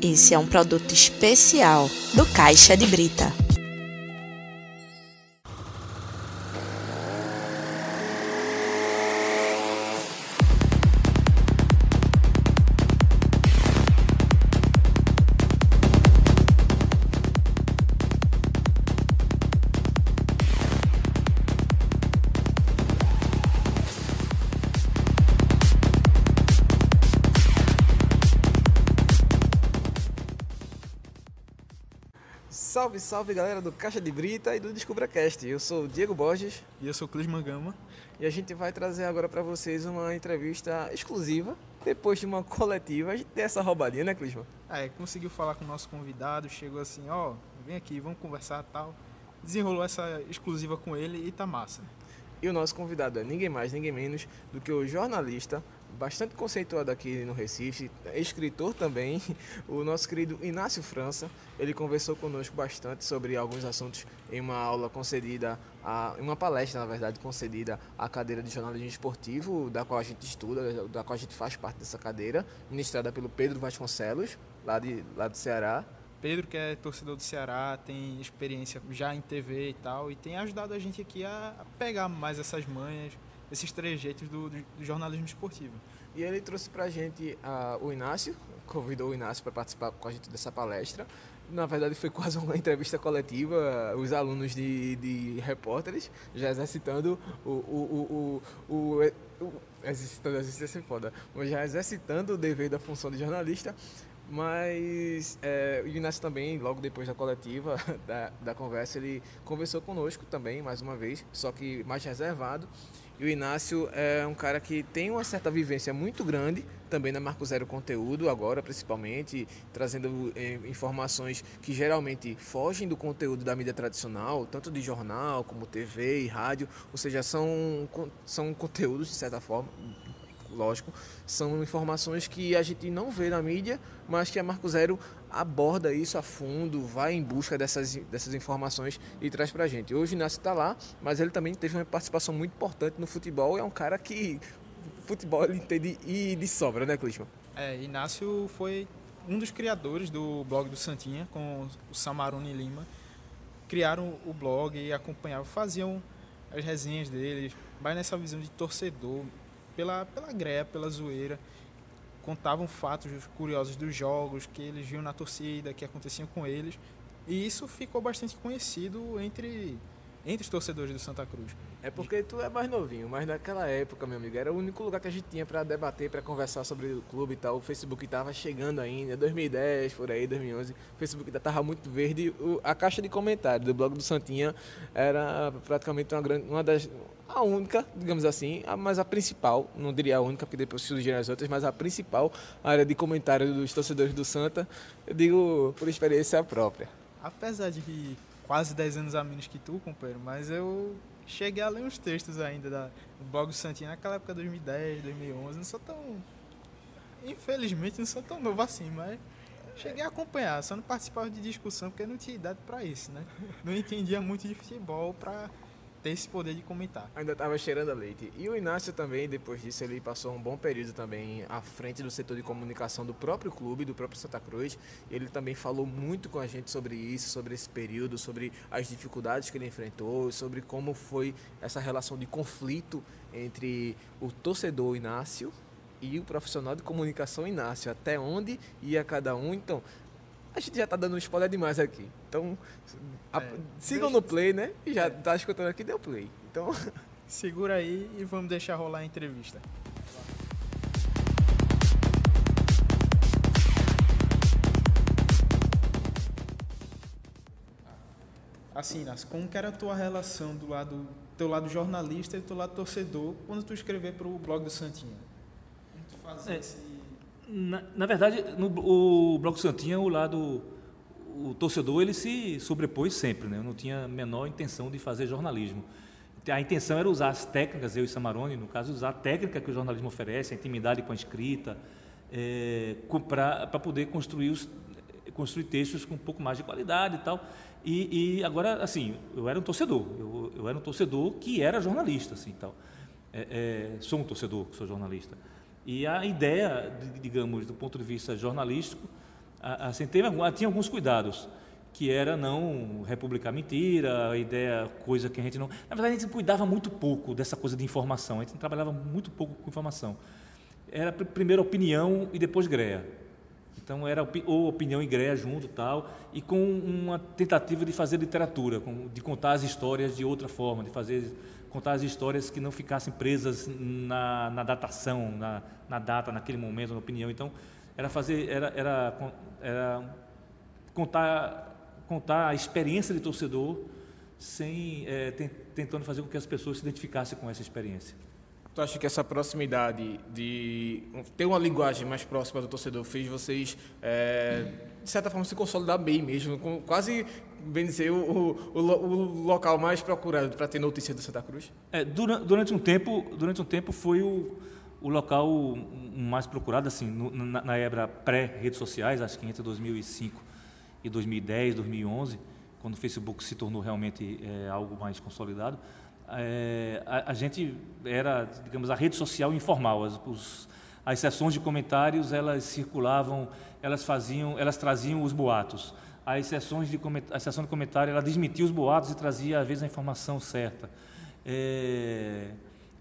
Esse é um produto especial do Caixa de Brita. Salve, salve galera do Caixa de Brita e do DescubraCast. Eu sou o Diego Borges E eu sou o Clisman Gama. e a gente vai trazer agora para vocês uma entrevista exclusiva. Depois de uma coletiva, a gente tem essa roubadinha, né, Clisman? É, conseguiu falar com o nosso convidado, chegou assim, ó, vem aqui, vamos conversar tal. Desenrolou essa exclusiva com ele e tá massa. E o nosso convidado é ninguém mais, ninguém menos do que o jornalista, bastante conceituado aqui no Recife, escritor também, o nosso querido Inácio França. Ele conversou conosco bastante sobre alguns assuntos em uma aula concedida, a, uma palestra, na verdade, concedida à cadeira de jornalismo esportivo, da qual a gente estuda, da qual a gente faz parte dessa cadeira, ministrada pelo Pedro Vasconcelos, lá, de, lá do Ceará. Pedro, que é torcedor do Ceará, tem experiência já em TV e tal, e tem ajudado a gente aqui a pegar mais essas manhas, esses trejeitos do, do- jornalismo esportivo. E ele trouxe pra gente ah, o Inácio, convidou o Inácio para participar com a gente dessa palestra. Na verdade, foi quase uma entrevista coletiva, os alunos de, de repórteres já exercitando o. o, o, o, o, o exercitando, exercício é foda, já exercitando o dever da função de jornalista. Mas é, o Inácio também, logo depois da coletiva, da, da conversa, ele conversou conosco também, mais uma vez, só que mais reservado. E o Inácio é um cara que tem uma certa vivência muito grande, também na Marco Zero Conteúdo, agora principalmente, trazendo eh, informações que geralmente fogem do conteúdo da mídia tradicional, tanto de jornal como TV e rádio, ou seja, são, são conteúdos, de certa forma, lógico, são informações que a gente não vê na mídia, mas que a Marco Zero aborda isso a fundo, vai em busca dessas, dessas informações e traz pra gente. Hoje o Inácio está lá, mas ele também teve uma participação muito importante no futebol, é um cara que futebol ele entende e de sobra, né, Clisman? É, Inácio foi um dos criadores do blog do Santinha, com o Samarone Lima. Criaram o blog e acompanhavam, faziam as resenhas deles, mas nessa visão de torcedor, pela, pela greia, pela zoeira. Contavam fatos curiosos dos jogos que eles viam na torcida, que aconteciam com eles. E isso ficou bastante conhecido entre, entre os torcedores do Santa Cruz. É porque tu é mais novinho, mas naquela época, meu amigo, era o único lugar que a gente tinha pra debater, pra conversar sobre o clube e tal. O Facebook tava chegando ainda, 2010, por aí, 2011. O Facebook tava muito verde. A caixa de comentários do blog do Santinha era praticamente uma grande, uma das a única, digamos assim, a, mas a principal, não diria a única, porque depois surgiram as outras, mas a principal área de comentário dos torcedores do Santa, eu digo por experiência própria. Apesar de quase 10 anos a menos que tu, companheiro, mas eu cheguei a ler uns textos ainda da, do blog do Santinho naquela época 2010, 2011. Não sou tão. Infelizmente, não sou tão novo assim, mas cheguei a acompanhar. Só não participava de discussão porque não tinha idade pra isso, né? Não entendia muito de futebol pra ter esse poder de comentar. Ainda estava cheirando a leite. E o Inácio também, depois disso, ele passou um bom período também à frente do setor de comunicação do próprio clube, do próprio Santa Cruz. Ele também falou muito com a gente sobre isso, sobre esse período, sobre as dificuldades que ele enfrentou, sobre como foi essa relação de conflito entre o torcedor Inácio e o profissional de comunicação Inácio, até onde ia cada um. Então, a gente já tá dando um spoiler demais aqui. Então, a- É, sigam deixa- no play, né? E já É. tá escutando aqui, deu play. Então, Segura aí e vamos deixar rolar a entrevista. Assim, Nas, como que era a tua relação do lado teu lado jornalista e do teu lado torcedor quando tu escrever para o blog do Santinha? Como tu fazia É. esse... Na, na verdade, no o Bloco Santinha, o lado o torcedor ele se sobrepôs sempre, né? Eu não tinha a menor intenção de fazer jornalismo. A intenção era usar as técnicas, eu e Samarone, no caso, usar a técnica que o jornalismo oferece, a intimidade com a escrita, é, para poder construir, os, construir textos com um pouco mais de qualidade e tal. E, e agora, assim, eu era um torcedor, eu, eu era um torcedor que era jornalista, assim, tal. É, é, sou um torcedor, sou jornalista. E a ideia, de- digamos, do ponto de vista jornalístico, assim, teve, tinha alguns cuidados que era não republicar mentira, ideia, coisa que a gente não. Na verdade, a gente cuidava muito pouco dessa coisa de informação, a gente trabalhava muito pouco com informação. Era primeiro opinião e depois greia. Então era ou opinião e greia junto tal, e com uma tentativa de fazer literatura, de contar as histórias de outra forma, de fazer contar as histórias que não ficassem presas na, na datação, na, na, data, naquele momento, na opinião. Então era fazer, era, era, era contar contar a experiência de torcedor sem é, tentando fazer com que as pessoas se identificassem com essa experiência. Tu acha que essa proximidade de ter uma linguagem mais próxima do torcedor fez vocês, é, de certa forma, se consolidar bem mesmo, quase bem o, o, o local mais procurado para ter notícia do Santa Cruz? É, durante, durante, um tempo, durante um tempo foi o, o local mais procurado, assim, no, na, na pré-redes sociais, acho que entre 2005 e 2010, 2011, quando o Facebook se tornou realmente é, algo mais consolidado, é, a, a, gente era, digamos, a rede social informal. As, os, as sessões de comentários elas circulavam, elas faziam, elas traziam os boatos. As sessões de a sessão de comentário ela desmentia os boatos e trazia às vezes a informação certa. É,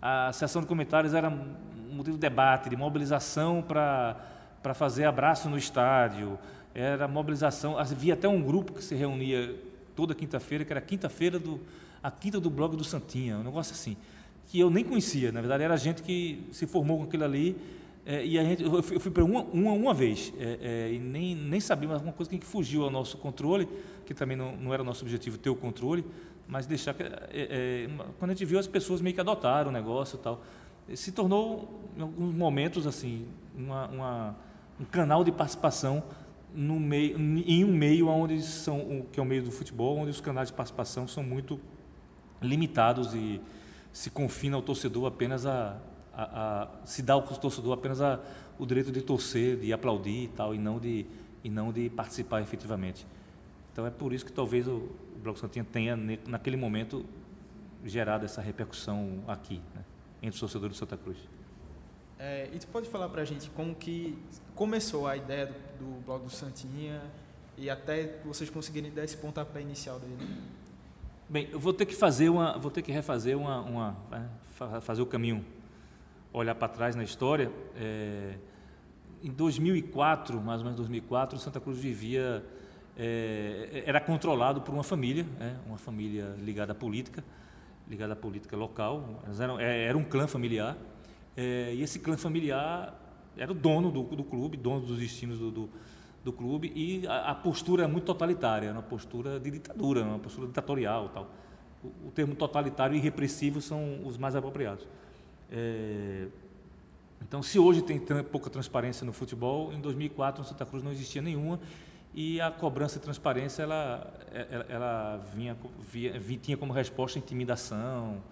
a sessão de comentários era motivo de debate, de mobilização para para fazer abraço no estádio era mobilização. Havia até um grupo que se reunia toda quinta-feira, que era a quinta-feira do a quinta do blog do Santinha, um negócio assim, que eu nem conhecia. Na verdade, era gente que se formou com aquilo ali. É, e a gente, eu fui, para uma, uma, uma vez é, é, e nem, nem sabia, mas uma coisa que fugiu ao nosso controle, que também não, não era nosso objetivo ter o controle, mas deixar que. É, é, quando a gente viu, as pessoas meio que adotaram o negócio e tal. Se tornou, em alguns momentos, assim, uma, uma, um canal de participação no meio, em um meio onde são, que é o meio do futebol, onde os canais de participação são muito limitados e se confina ao torcedor apenas a, a, a se dá ao torcedor apenas a, o direito de torcer, de aplaudir e tal, e não de e não de participar efetivamente. Então é por isso que talvez o, o Bloco Santinha tenha naquele momento gerado essa repercussão aqui, né, entre os torcedores do Santa Cruz. É, e tu pode falar para a gente como que começou a ideia do, do blog do Santinha e até vocês conseguirem dar esse pontapé inicial dele? Bem, eu vou ter que fazer uma, vou ter que refazer uma, uma né, fazer o caminho, olhar para trás na história. É, em 2004, mais ou menos 2004, Santa Cruz vivia, é, era controlado por uma família, é, uma família ligada à política, ligada à política local. É, era um clã familiar. É, e esse clã familiar era o dono do, do clube, dono dos destinos do, do, do clube, e a, a, postura é muito totalitária, uma postura de ditadura, uma postura ditatorial. Tal. O, o termo totalitário e repressivo são os mais apropriados. É, então, se hoje tem pouca transparência no futebol, em 2004 no Santa Cruz não existia nenhuma e a cobrança de transparência ela, ela, ela vinha, vinha, tinha como resposta intimidação,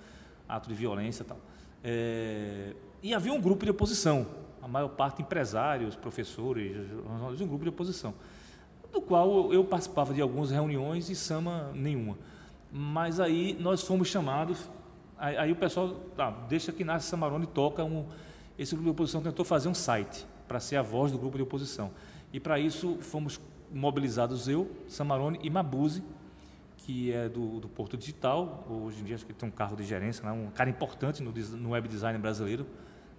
ato de violência e tal. É, e havia um grupo de oposição, a maior parte empresários, professores, um grupo de oposição, do qual eu participava de algumas reuniões e Sama nenhuma. Mas aí nós fomos chamados, aí, aí o pessoal, tá, deixa que nasce Samarone toca um, esse grupo de oposição tentou fazer um site para ser a voz do grupo de oposição. E para isso fomos mobilizados eu, Samarone e Mabuse, que é do, do Porto Digital, hoje em dia acho que tem um carro de gerência, né? um cara importante no, no web design brasileiro,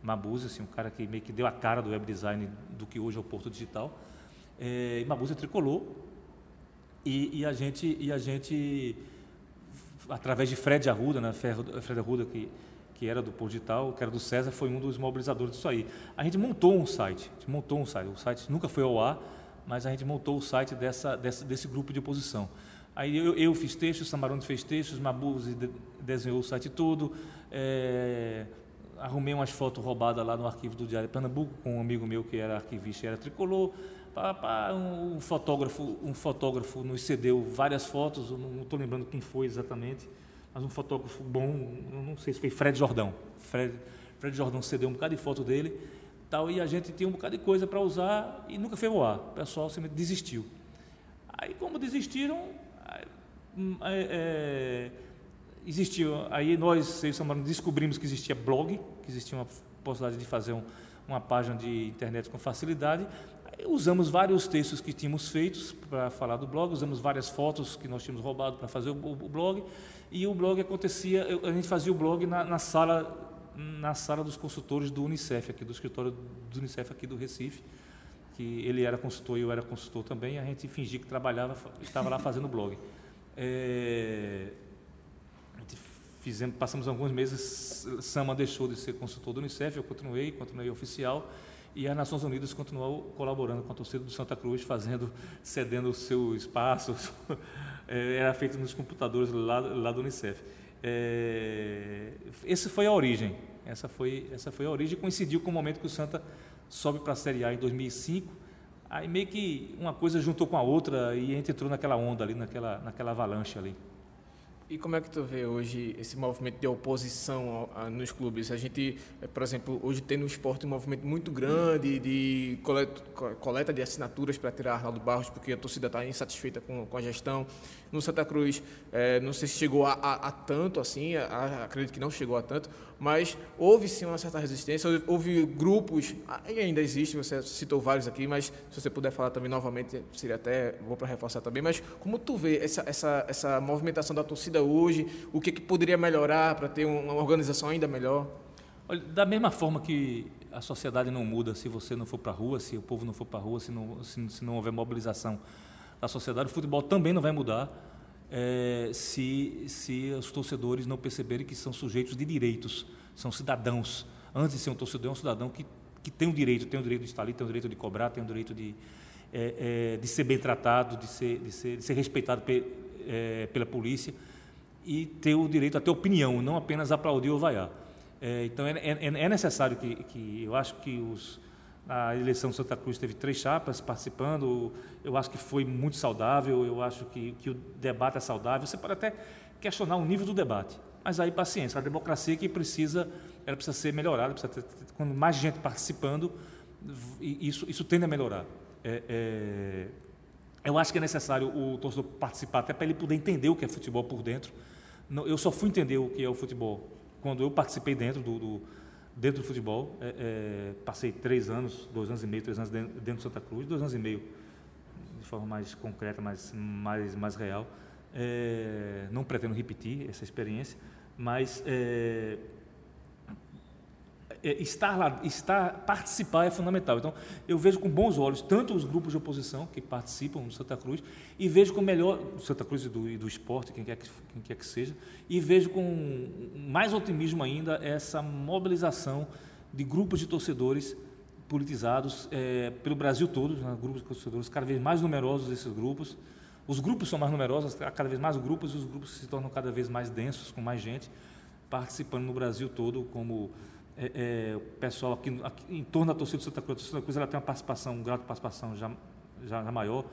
Mabuse, assim, um cara que meio que deu a cara do web design do que hoje é o Porto Digital. É, e Mabuse tricolou e, e, a gente e a gente através de Fred Arruda, né, Fred Arruda que que era do Porto Digital, que era do César, foi um dos mobilizadores disso aí. A gente montou um site, a gente montou um site. O site nunca foi ao ar, mas a gente montou o site dessa, dessa desse grupo de oposição. Aí eu, eu fiz textos, Samarone fez textos, Mabuse de, desenhou o site todo. É, arrumei umas fotos roubadas lá no arquivo do Diário de Pernambuco com um amigo meu que era arquivista e era tricolor. Pá, pá, um, fotógrafo, um fotógrafo nos cedeu várias fotos, não estou lembrando quem foi exatamente, mas um fotógrafo bom, não sei se foi Fred Jordão. Fred, Fred Jordão cedeu um bocado de foto dele, tal, e a gente tinha um bocado de coisa para usar e nunca foi voar. O pessoal simplesmente desistiu. Aí, como desistiram, hum, é, é, existiu, aí nós, seres humanos, descobrimos que existia blog, que existia uma possibilidade de fazer um, uma página de internet com facilidade. Usamos vários textos que tínhamos feitos para falar do blog, usamos várias fotos que nós tínhamos roubado para fazer o, o, blog, e o blog acontecia, a gente fazia o blog na, na, sala na sala dos consultores do Unicef, aqui do escritório do Unicef aqui do Recife, que ele era consultor e eu era consultor também, a gente fingia que trabalhava, estava lá fazendo blog. É, fizemos, passamos alguns meses, Sama deixou de ser consultor do Unicef, eu continuei, continuei oficial, e as Nações Unidas continuou colaborando com a torcida do Santa Cruz, fazendo, cedendo o seu espaço, é, era feito nos computadores lá, lá do Unicef. É, essa foi a origem, essa foi, essa foi a origem, coincidiu com o momento que o Santa sobe para a Série A em 2005, aí meio que uma coisa juntou com a outra e entrou naquela onda ali, naquela, naquela avalanche ali. E como é que tu vê hoje esse movimento de oposição nos clubes? A gente, eh, por exemplo, hoje tem no esporte um movimento muito grande de coleta, de assinaturas para tirar Arnaldo Barros, porque a torcida está insatisfeita com, a gestão. No Santa Cruz, é, não sei se chegou a, a, a tanto assim, a, acredito que não chegou a tanto, mas houve sim uma certa resistência, houve, houve grupos, ainda existe, você citou vários aqui, mas se você puder falar também novamente, seria até bom para reforçar também, mas como tu vê essa, essa, essa movimentação da torcida hoje, o que, que poderia melhorar para ter uma organização ainda melhor? Olha, da mesma forma que a sociedade não muda se você não for para a rua, se o povo não for para a rua, se não, se, se, não houver mobilização da sociedade, o futebol também não vai mudar é, se, se os torcedores não perceberem que são sujeitos de direitos, são cidadãos. Antes de ser um torcedor, é um cidadão que, que tem o direito, tem o direito de estar ali, tem o direito de cobrar, tem o direito de, é, é, de ser bem tratado, de ser, de ser, de ser respeitado pe, é, pela polícia e ter o direito a ter opinião, não apenas aplaudir ou vaiar. É, então é, é, necessário que, que, eu acho que os, a eleição de Santa Cruz teve três chapas participando, eu acho que foi muito saudável, eu acho que, que o debate é saudável. Você pode até questionar o nível do debate, mas aí paciência, a democracia que precisa, ela precisa ser melhorada, precisa ter, quando mais gente participando, isso, isso tende a melhorar. É, é, eu acho que é necessário o torcedor participar até para ele poder entender o que é futebol por dentro eu só fui entender o que é o futebol quando eu participei dentro do, do dentro do futebol. É, é, passei três anos, dois anos e meio, três anos dentro, dentro de Santa Cruz, dois anos e meio de forma mais concreta, mais mais mais real. É, não pretendo repetir essa experiência, mas é, estar lá, estar, participar é fundamental. Então, eu vejo com bons olhos tanto os grupos de oposição que participam do Santa Cruz e vejo com melhor do Santa Cruz e do, e do esporte, quem quer, que, quem quer que seja, e vejo com mais otimismo ainda essa mobilização de grupos de torcedores politizados é, pelo Brasil todo, né, grupos de torcedores cada vez mais numerosos esses grupos. Os grupos são mais numerosos, cada vez mais grupos, e os grupos se tornam cada vez mais densos, com mais gente participando no Brasil todo como é, é, o pessoal aqui, aqui, em torno da torcida do Santa Cruz, a Santa Cruz ela tem uma participação, um grau de participação já, já, já maior.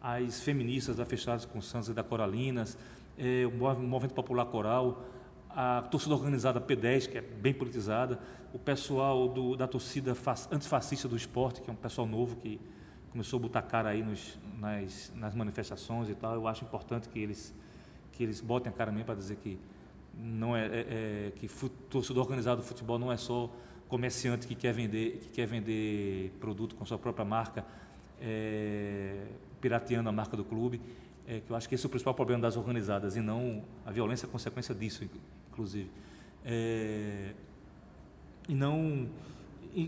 As feministas da Fechadas com Santos e da Coralinas, é, o Movimento Popular Coral, a torcida organizada P10, que é bem politizada, o pessoal do, da torcida antifascista do esporte, que é um pessoal novo que começou a botar cara aí nos, nas, nas manifestações e tal. Eu acho importante que eles, que eles botem a cara mesmo para dizer que não é, é, é que torcedor organizado do futebol não é só comerciante que quer vender que quer vender produto com sua própria marca é, pirateando a marca do clube. É, que eu acho que esse é o principal problema das organizadas e não a violência é consequência disso inclusive. É, e não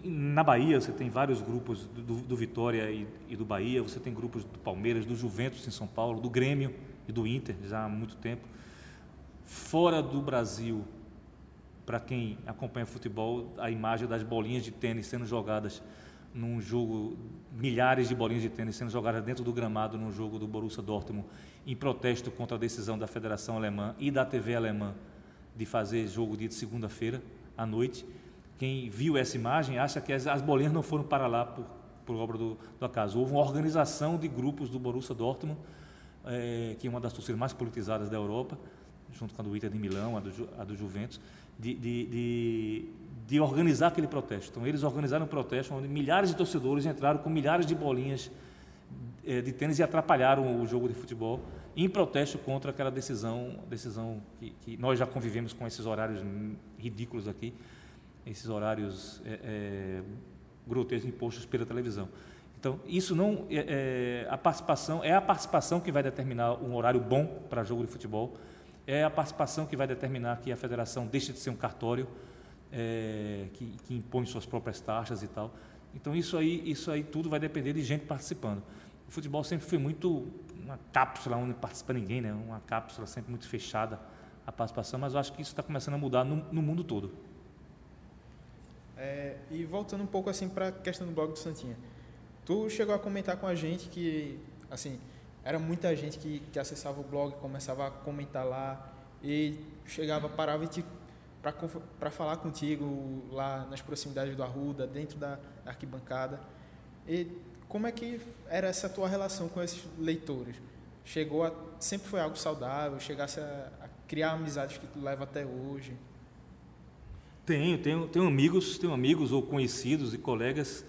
na Bahia você tem vários grupos do, do Vitória e, e, do Bahia você tem grupos do Palmeiras do Juventus em São Paulo do Grêmio e do Inter já há muito tempo Fora do Brasil, para quem acompanha futebol, a imagem das bolinhas de tênis sendo jogadas num jogo, milhares de bolinhas de tênis sendo jogadas dentro do gramado num jogo do Borussia Dortmund, em protesto contra a decisão da Federação Alemã e da TV alemã de fazer jogo dia de segunda-feira à noite. Quem viu essa imagem acha que as, as bolinhas não foram para lá por, por obra do, do acaso. Houve uma organização de grupos do Borussia Dortmund, é, que é uma das torcidas mais politizadas da Europa, junto com a do Inter de Milão, a do, a do Juventus, de, de, de, de, organizar aquele protesto. Então, eles organizaram um protesto onde milhares de torcedores entraram com milhares de bolinhas é, de tênis e atrapalharam o jogo de futebol em protesto contra aquela decisão, decisão que, que nós já convivemos com esses horários ridículos aqui, esses horários é, é, grotescos impostos pela televisão. Então, isso não é, é, a participação é a participação que vai determinar um horário bom para jogo de futebol, é a participação que vai determinar que a federação deixe de ser um cartório é, que, que, impõe suas próprias taxas e tal. Então, isso aí, isso aí tudo vai depender de gente participando. O futebol sempre foi muito uma cápsula onde não participa ninguém, né? Uma cápsula sempre muito fechada a participação, mas eu acho que isso está começando a mudar no, no mundo todo. É, e voltando um pouco assim para a questão do blog do Santinha, tu chegou a comentar com a gente que assim era muita gente que, que acessava o blog, começava a comentar lá e chegava, parava para falar contigo lá nas proximidades do Arruda, dentro da arquibancada. E como é que era essa tua relação com esses leitores? Chegou a, sempre foi algo saudável? Chegasse a, a criar amizades que tu leva até hoje? Tenho, tenho, tenho amigos, tenho amigos ou conhecidos e colegas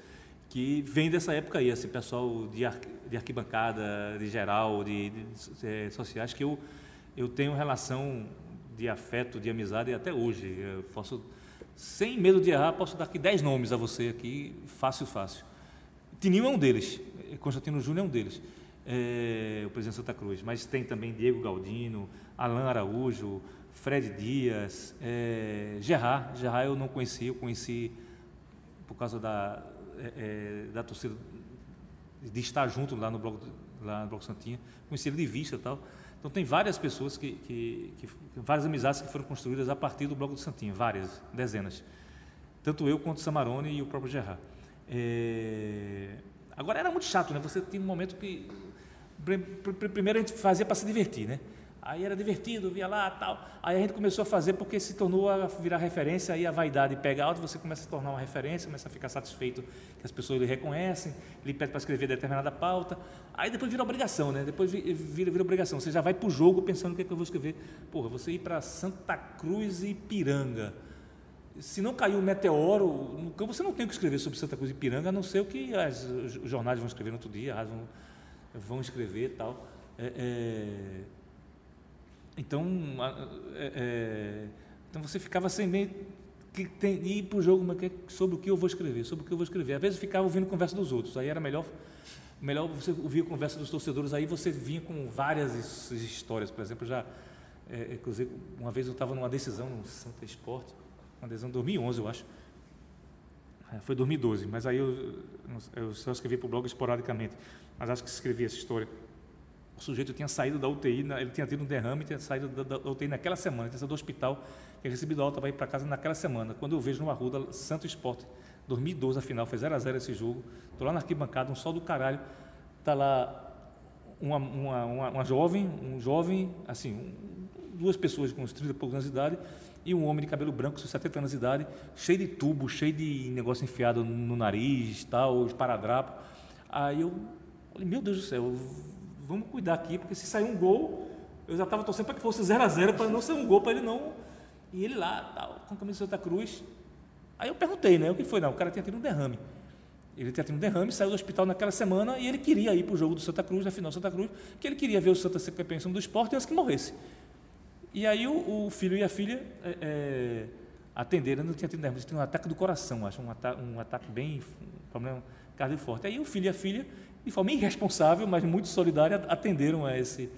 que vêm dessa época aí, esse pessoal de, ar, de arquibancada, de geral, de, de, de é, sociais, que eu, eu tenho relação de afeto, de amizade até hoje. Eu posso, sem medo de errar, posso dar aqui dez nomes a você aqui, fácil, fácil. Tininho é um deles, Constantino Júnior é um deles, é, o presidente Santa Cruz, mas tem também Diego Galdino, Alain Araújo, Fred Dias, é, Gerard, Gerard eu não conheci, eu conheci por causa da, é, é, da torcida, de estar junto lá no Bloco, lá no Bloco Santinha, conheci ele de vista tal. Então tem várias pessoas, que, que, que, várias amizades que foram construídas a partir do Bloco do Santinha, várias, dezenas. Tanto eu quanto o Samarone e o próprio Gerard. É... Agora era muito chato, né? Você tinha um momento que primeiro a gente fazia para se divertir, né? Aí era divertido, via lá tal. Aí a gente começou a fazer porque se tornou a virar referência, aí a vaidade pega alto, você começa a se tornar uma referência, começa a ficar satisfeito que as pessoas lhe reconhecem, lhe pedem para escrever determinada pauta. Aí depois vira obrigação, né? Depois vira, vira obrigação. Você já vai para o jogo pensando o que, é que eu vou escrever. Porra, você ir para Santa Cruz e Piranga. Se não caiu um meteoro no campo, você não tem o que escrever sobre Santa Cruz e Piranga, a não ser o que as, os jornais vão escrever no outro dia, vão, vão escrever e tal. É, é, então, é, é, então você ficava sem nem que tem, ir para o jogo sobre o que eu vou escrever, sobre o que eu vou escrever. Às vezes ficava ouvindo conversa dos outros, aí era melhor, melhor você ouvir a conversa dos torcedores, aí você vinha com várias histórias. Por exemplo, já, é, inclusive, uma vez eu estava numa decisão no Santa Esporte, uma decisão de 2011, eu acho. É, foi 2012, mas aí eu, eu só escrevi para o blog esporadicamente, mas acho que escrevi essa história o sujeito tinha saído da UTI, ele tinha tido um derrame, tinha saído da, UTI naquela semana, tinha saído do hospital, tinha recebido alta para ir para casa naquela semana. Quando eu vejo no Arruda, Santo Esporte, 2012 a final, foi 0 a 0 esse jogo, estou lá na arquibancada, um sol do caralho, está lá uma, uma, uma, uma, jovem, um jovem, assim, um, duas pessoas com uns 30 e poucos anos de idade, e um homem de cabelo branco, com 70 anos de idade, cheio de tubo, cheio de negócio enfiado no nariz, tal, esparadrapo. Aí eu falei, meu Deus do céu, vamos cuidar aqui, porque se sair um gol, eu já estava torcendo para que fosse 0 a 0 para não ser um gol, para ele não. E ele lá, tal, com a camisa de Santa Cruz. Aí eu perguntei, né? O que foi? Não, o cara tinha tido um derrame. Ele tinha tido um derrame, saiu do hospital naquela semana e ele queria ir para o jogo do Santa Cruz, na final do Santa Cruz, que ele queria ver o Santa ser campeão do esporte antes que morresse. E aí o, o filho e a filha é, é, atenderam, não tinha tido derrame, tinha um ataque do coração, acho, um, ata um ataque bem, um problema cardio forte. Aí o filho e a filha de forma irresponsável, mas muito solidária, atenderam a esse,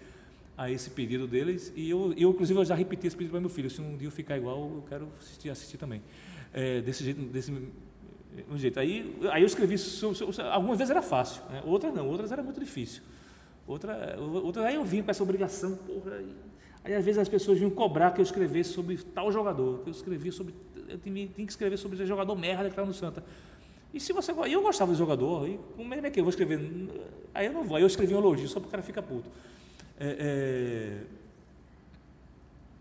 a esse pedido deles. E eu, eu, inclusive, eu já repeti esse pedido para meu filho. Se um dia eu ficar igual, eu quero assistir, assistir também. É, desse jeito, desse um jeito. Aí, aí eu escrevi, algumas vezes era fácil, né? outras não, outras era muito difícil. Outra, outra, aí eu vim com essa obrigação, porra, aí, às vezes as pessoas vinham cobrar que eu escrevesse sobre tal jogador, que eu escrevia sobre, eu tinha, tinha que escrever sobre esse jogador merda que estava no Santa. E se você eu gostava do jogador, e como é que eu vou escrever? Aí eu não vou, aí eu escrevi um elogio só para o cara ficar puto. É,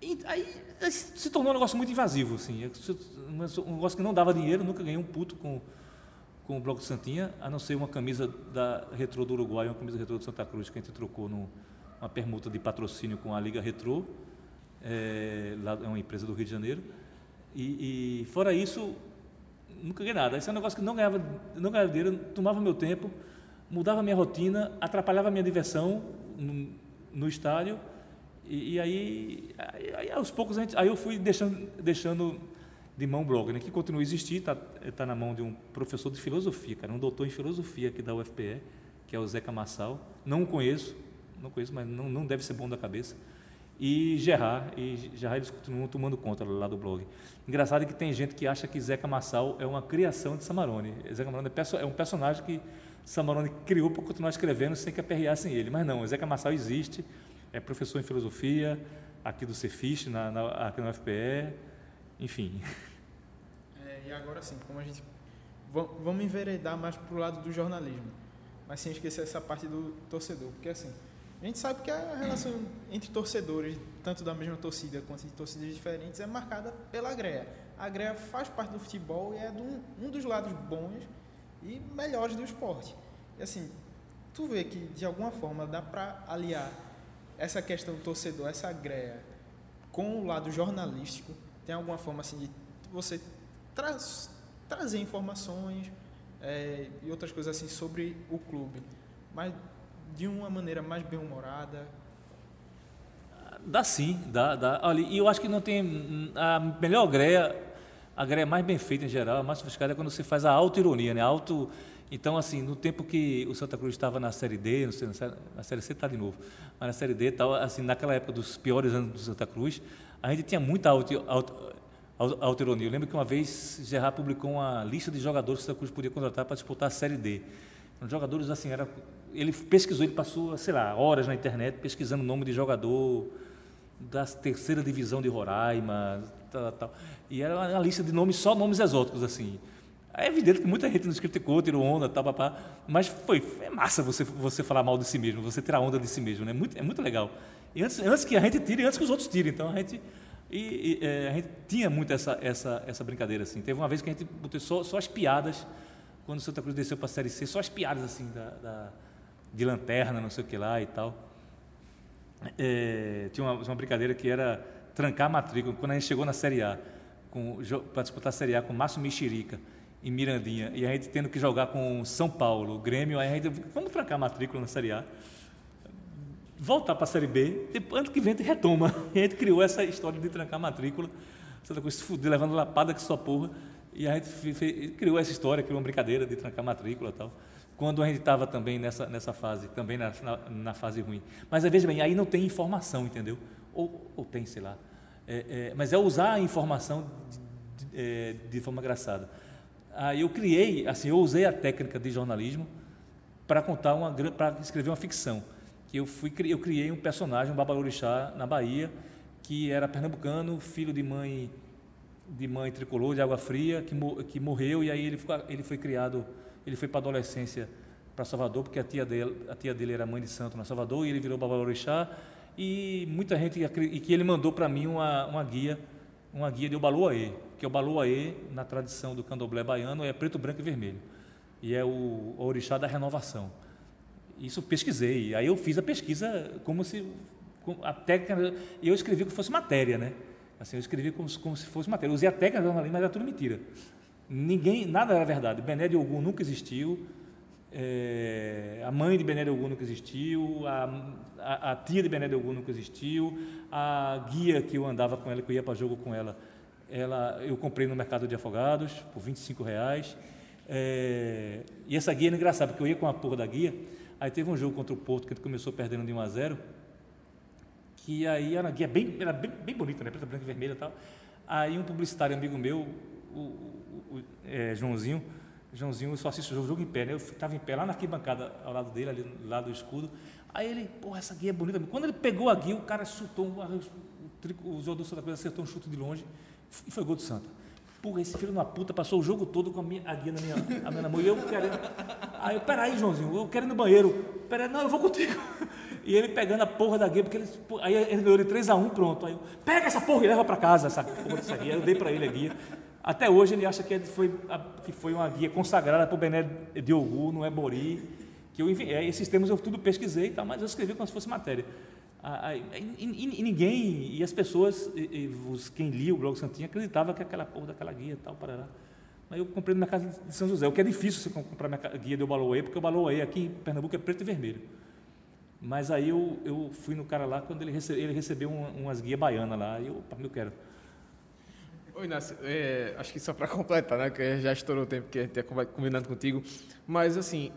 é, aí se tornou um negócio muito invasivo, assim, um negócio que não dava dinheiro, nunca ganhei um puto com, com o Bloco de Santinha, a não ser uma camisa da Retro do Uruguai, uma camisa Retro de Santa Cruz, que a gente trocou numa permuta de patrocínio com a Liga Retro, é, lá é uma empresa do Rio de Janeiro. E, e fora isso, nunca ganhei nada. Esse é um negócio que não ganhava, não ganhava dinheiro, tomava meu tempo, mudava minha rotina, atrapalhava minha diversão no, no estádio. E, e aí, aí, aí, aos poucos, gente, aí eu fui deixando, deixando de mão blog, né, que continua a existir, está tá na mão de um professor de filosofia, cara, um doutor em filosofia aqui da UFPE, que é o Zeca Massal. Não o conheço, não conheço, mas não, não deve ser bom da cabeça. E Gerard, e Gerard eles continuam tomando conta lá do blog. Engraçado é que tem gente que acha que Zeca Massal é uma criação de Samarone. Zeca Massal é, é um personagem que Samarone criou para continuar escrevendo sem que aperreassem ele. Mas não, Zeca Massal existe, é professor em filosofia, aqui do Cefis, na, na, aqui na UFPE, enfim. É, e agora sim, como a gente. Vamos enveredar mais para o lado do jornalismo, mas sem esquecer essa parte do torcedor, porque assim, a gente sabe que a relação entre torcedores, tanto da mesma torcida quanto de torcidas diferentes, é marcada pela greia. A greia faz parte do futebol e é um, dos lados bons e melhores do esporte. E assim, tu vê que de alguma forma dá para aliar essa questão do torcedor, essa greia, com o lado jornalístico, tem alguma forma assim de você tra trazer informações é, e outras coisas assim sobre o clube, mas de uma maneira mais bem-humorada? Dá sim, dá, dá. Olha, e eu acho que não tem a melhor greia, a greia mais bem feita em geral, a mais sofisticada é quando você faz a auto-ironia, né? Auto, então, assim, no tempo que o Santa Cruz estava na Série D, sei, na Série C está de novo, mas na Série D, tal, assim, naquela época dos piores anos do Santa Cruz, a gente tinha muita auto-ironia. Auto, auto, eu lembro que uma vez Gerard publicou uma lista de jogadores que o Santa Cruz podia contratar para disputar a Série D. Os jogadores, assim, era, ele pesquisou, ele passou, sei lá, horas na internet pesquisando o nome de jogador da terceira divisão de Roraima, tal, tal. E era uma lista de nomes, só nomes exóticos, assim. É evidente que muita gente nos criticou, tirou onda, tal, papá, mas foi é massa você, você falar mal de si mesmo, você tirar onda de si mesmo, né? Muito, é muito legal. E antes, antes que a gente tire, antes que os outros tirem. Então a gente, e, e, é, a gente tinha muito essa, essa, essa brincadeira assim. Teve uma vez que a gente botou só, só as piadas, quando o Santa Cruz desceu para a Série C, só as piadas assim da, da, de lanterna, não sei o que lá e tal. É, tinha uma, uma brincadeira que era trancar a matrícula. Quando a gente chegou na Série A, para disputar a Série A com Márcio Mexerica em Mirandinha, e a gente tendo que jogar com São Paulo, Grêmio, aí a gente, vamos trancar a matrícula na Série A, voltar para a Série B, depois, ano que vem a gente retoma. E a gente criou essa história de trancar a matrícula, Santa Cruz se fuder, levando lapada que só porra, e a gente fez, criou essa história, criou uma brincadeira de trancar a matrícula e tal quando a gente estava também nessa, nessa fase, também na, na, na, fase ruim. Mas veja bem, aí não tem informação, entendeu? Ou, ou tem, sei lá. É, é, mas é usar a informação de, de, é, de forma engraçada. Aí eu criei, assim, eu usei a técnica de jornalismo para contar uma, para escrever uma ficção. Que eu fui, eu criei um personagem, um babalorixá na Bahia, que era pernambucano, filho de mãe de mãe tricolor de água fria, que, que morreu e aí ele, ele foi criado ele foi para a adolescência para Salvador, porque a tia, dele, a tia dele era mãe de santo na Salvador, e ele virou Babalorixá, e muita gente, e que ele mandou para mim uma, uma guia, uma guia de Obaloaê, que o Obaloaê, na tradição do candomblé baiano, é preto, branco e vermelho, e é o, o orixá da renovação. Isso pesquisei, aí eu fiz a pesquisa como se, a técnica, eu escrevi se fosse matéria, né? Assim, eu escrevi como, como se fosse matéria, eu usei a técnica jornalismo, mas era tudo mentira. Ninguém, nada era verdade. Bené de Ogum nunca existiu. É, a mãe de Bené de Ogum nunca existiu. A, a, a, tia de Bené de Ogum nunca existiu. A guia que eu andava com ela, que eu ia para jogo com ela, ela eu comprei no mercado de afogados por 25 reais. É, e essa guia era engraçada, porque eu ia com a porra da guia. Aí teve um jogo contra o Porto que gente começou perdendo de 1 a 0 que aí era uma guia bem, era bem, bem bonita, né? preta, branca e vermelha e tal. Aí um publicitário amigo meu, o, o, é, Joãozinho, Joãozinho só assiste o jogo, em pé, né? Eu estava em pé lá na arquibancada ao lado dele, ali do lado do escudo. Aí ele, porra, essa guia é bonita. Quando ele pegou a guia, o cara chutou, o, o jogador do Santa Cruz acertou um chute de longe e foi gol do Santa. Porra, esse filho de uma puta passou o jogo todo com a, minha, a guia na minha, a minha mão. E eu querendo. Aí eu, peraí, Joãozinho, eu quero ir no banheiro. Peraí, não, eu vou contigo. E ele pegando a porra da guia, porque ele, aí ele ganhou de 3x1, pronto. Aí eu, pega essa porra e leva para casa, essa porra dessa guia. Eu dei para ele a guia. Até hoje ele acha que foi, que foi uma guia consagrada por Bené Diogo, não é Bori. Que eu, é, esses termos eu tudo pesquisei, tá, mas eu escrevi como se fosse matéria. E, e, e ninguém, e as pessoas, e, os, quem lia o blog Santinha, acreditava que aquela porra daquela guia e tal, parará. Mas eu comprei na casa de São José, o que é difícil você comprar minha guia do Baloé, porque o Baloé aqui em Pernambuco é preto e vermelho. Mas aí eu, eu fui no cara lá, quando ele, recebe, ele recebeu um, umas guias baianas lá, e eu, eu quero. Oi, Inácio, é, acho que só para completar, né, que já estourou o tempo que a gente tinha combinado contigo, mas assim,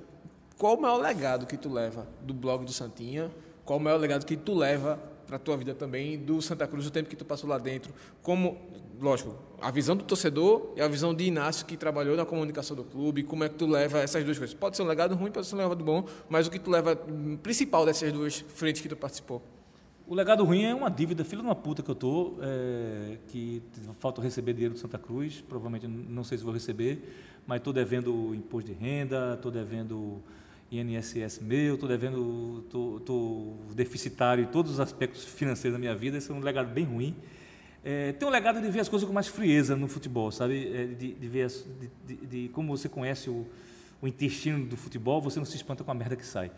qual o maior legado que tu leva do blog do Santinha? Qual o maior legado que tu leva para a tua vida também do Santa Cruz, o tempo que tu passou lá dentro? Como, lógico, a visão do torcedor e a visão de Inácio que trabalhou na comunicação do clube, como é que tu leva essas duas coisas? Pode ser um legado ruim, pode ser um legado bom, mas o que tu leva hum, principal dessas duas frentes que tu participou? O legado ruim é uma dívida, filho de uma puta que eu tô, é, que falta receber dinheiro do Santa Cruz, provavelmente não sei se vou receber, mas estou devendo imposto de renda, estou devendo INSS meu, estou devendo, estou deficitário em todos os aspectos financeiros da minha vida, esse é um legado bem ruim. É, tem um legado de ver as coisas com mais frieza no futebol, sabe? É, de, de, ver as, de, de, de, como você conhece o, o intestino do futebol, você não se espanta com a merda que sai.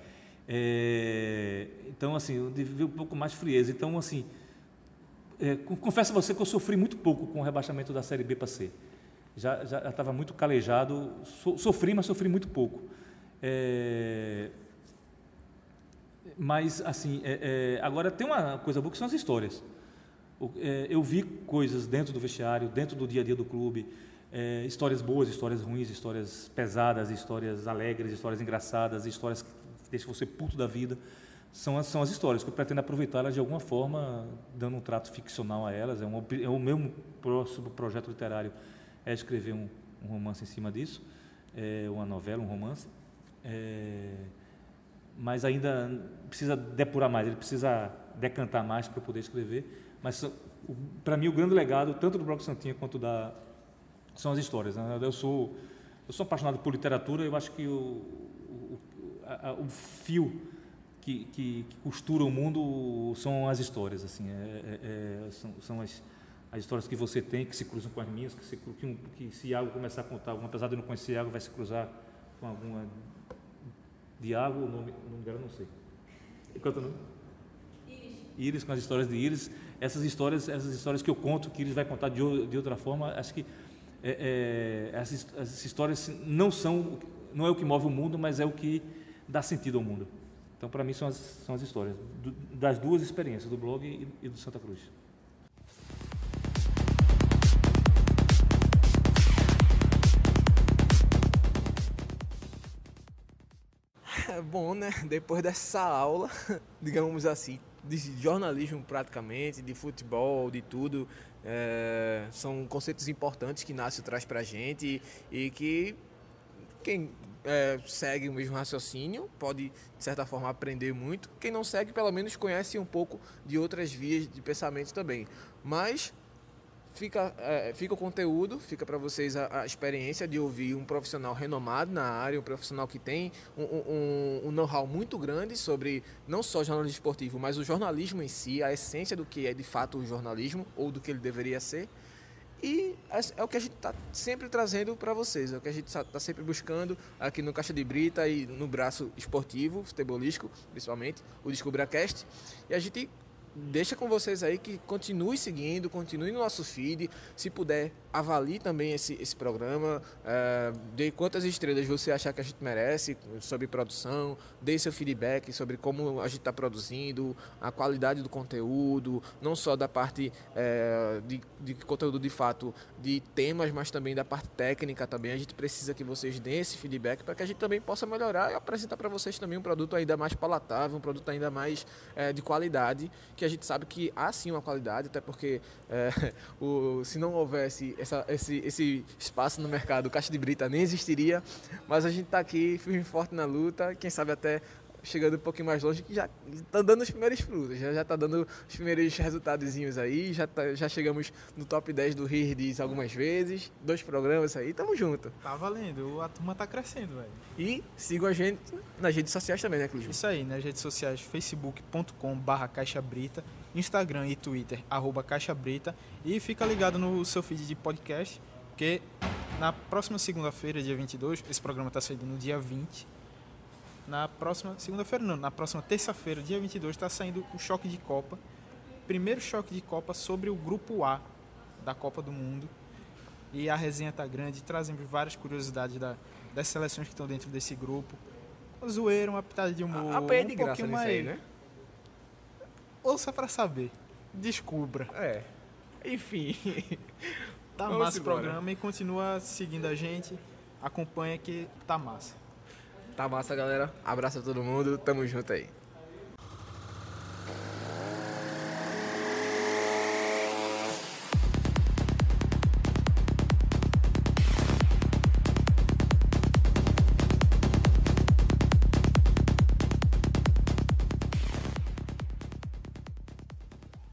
É, então, assim, eu vivi um pouco mais frieza. Então, assim, é, confesso a você que eu sofri muito pouco com o rebaixamento da Série B para C. Já estava muito calejado, so, sofri, mas sofri muito pouco. É, mas, assim, é, é, agora tem uma coisa boa que são as histórias. É, eu vi coisas dentro do vestiário, dentro do dia a dia do clube, histórias boas, histórias ruins, histórias pesadas, histórias alegres, histórias engraçadas, histórias deixa você puto da vida. São as, são as histórias que eu pretendo aproveitar de alguma forma, dando um trato ficcional a elas. É, um, é o meu próximo projeto literário é escrever um, um romance em cima disso, é uma novela, um romance. É, mas ainda precisa depurar mais, ele precisa decantar mais para poder escrever. Mas para mim o grande legado, tanto do Bloco Santinha quanto da são as histórias. Né? Eu sou eu sou apaixonado por literatura. Eu acho que o, a, a, o fio que, que, que, costura o mundo são as histórias, assim, é, é, é, são, são as, as histórias que você tem que se cruzam com as minhas, que se, que, que se Iago começar a contar, apesar de eu não conhecer Iago, vai se cruzar com alguma de Iago, o nome, o nome dela não sei. Quanto o nome? Iris. Iris, com as histórias de Iris. Essas histórias, essas histórias que eu conto, que Iris vai contar de, de outra forma, acho que é, é, essas, essas histórias não são, não é o que move o mundo, mas é o que dá sentido ao mundo. Então, para mim, são as, são as histórias do, das duas experiências, do blog e, e do Santa Cruz. Bom, né? Depois dessa aula, digamos assim, de jornalismo praticamente, de futebol, de tudo, é, são conceitos importantes que Inácio traz para a gente e, e que quem é, segue o mesmo raciocínio pode, de certa forma, aprender muito. Quem não segue, pelo menos conhece um pouco de outras vias de pensamento também. Mas fica, é, fica o conteúdo, fica para vocês a, a, experiência de ouvir um profissional renomado na área, um profissional que tem um, um, um know-how muito grande sobre não só jornalismo esportivo, mas o jornalismo em si, a essência do que é de fato o jornalismo ou do que ele deveria ser. E é, o que a gente está sempre trazendo para vocês, é o que a gente está sempre buscando aqui no Caixa de Brita e no braço esportivo, futebolístico, principalmente, o DescubraCast. E a gente deixa com vocês aí que continue seguindo, continue no nosso feed. Se puder, avalie também esse, esse programa. É, dê quantas estrelas você achar que a gente merece sobre produção. Dê seu feedback sobre como a gente está produzindo, a qualidade do conteúdo, não só da parte é, de, de conteúdo de fato de temas, mas também da parte técnica também. A gente precisa que vocês deem esse feedback para que a gente também possa melhorar e apresentar para vocês também um produto ainda mais palatável, um produto ainda mais é, de qualidade que a gente sabe que há sim uma qualidade, até porque o, se não houvesse essa, esse, esse espaço no mercado, Caixa de Brita nem existiria, mas a gente está aqui firme e forte na luta, quem sabe até chegando um pouquinho mais longe, que já está dando os primeiros frutos, já está dando os primeiros resultados aí, já, tá, já chegamos no top 10 do Rirdiz algumas vezes, dois programas aí, tamo junto. Tá valendo, a turma tá crescendo, velho. E sigam a gente nas redes sociais também, né, Clisma? Isso aí, nas redes sociais, facebook.com barra caixabrita, Instagram e Twitter, arroba caixabrita, e fica ligado no seu feed de podcast, porque na próxima segunda-feira, dia 22, esse programa está saindo no dia 20, na próxima segunda-feira, não, na próxima terça-feira, dia 22, está saindo o choque de Copa. Primeiro choque de Copa sobre o grupo A da Copa do Mundo. E a resenha está grande, trazemos várias curiosidades da, das seleções que estão dentro desse grupo. O zoeiro, uma pitada de humor. A, a é um graça mais... aí, né? Ouça para saber. Descubra. É. Enfim. Tá Vamos massa o programa e continua seguindo a gente. Acompanha que tá massa. Tá massa, galera. Abraço a todo mundo. Tamo junto aí.